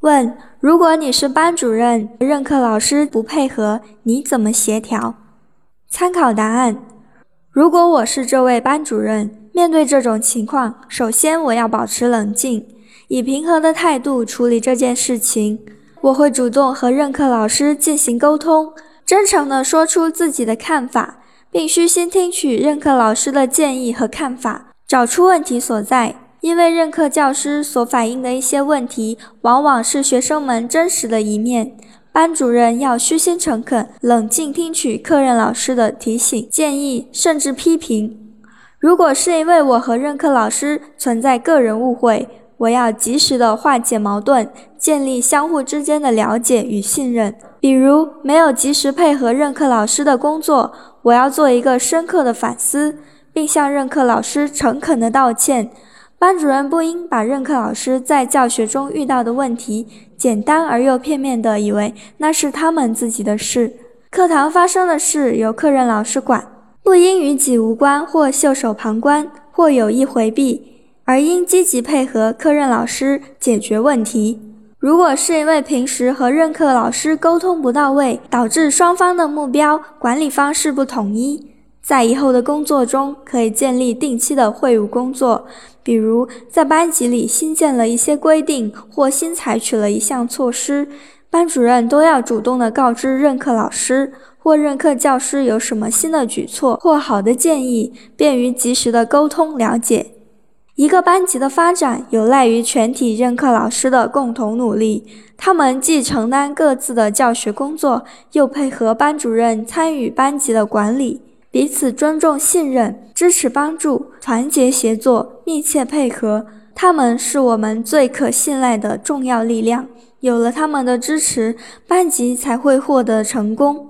问：如果你是班主任，任课老师不配合，你怎么协调？参考答案：如果我是这位班主任，面对这种情况，首先我要保持冷静，以平和的态度处理这件事情。我会主动和任课老师进行沟通，真诚地说出自己的看法，并虚心听取任课老师的建议和看法，找出问题所在。因为任课教师所反映的一些问题，往往是学生们真实的一面。班主任要虚心诚恳、冷静听取课任老师的提醒、建议，甚至批评。如果是因为我和任课老师存在个人误会，我要及时的化解矛盾，建立相互之间的了解与信任。比如没有及时配合任课老师的工作，我要做一个深刻的反思，并向任课老师诚恳的道歉。班主任不应把任课老师在教学中遇到的问题，简单而又片面地以为那是他们自己的事。课堂发生的事由课任老师管，不应与己无关或袖手旁观或有意回避，而应积极配合课任老师解决问题。如果是因为平时和任课老师沟通不到位，导致双方的目标管理方式不统一。在以后的工作中，可以建立定期的会务工作，比如在班级里新建了一些规定，或新采取了一项措施，班主任都要主动的告知任课老师或任课教师有什么新的举措或好的建议，便于及时的沟通了解。一个班级的发展有赖于全体任课老师的共同努力，他们既承担各自的教学工作，又配合班主任参与班级的管理。彼此尊重、信任、支持、帮助、团结协作、密切配合，他们是我们最可信赖的重要力量。有了他们的支持，班级才会获得成功。